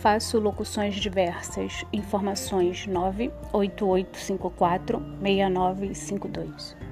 faço locuções diversas. Informações 98854 6952.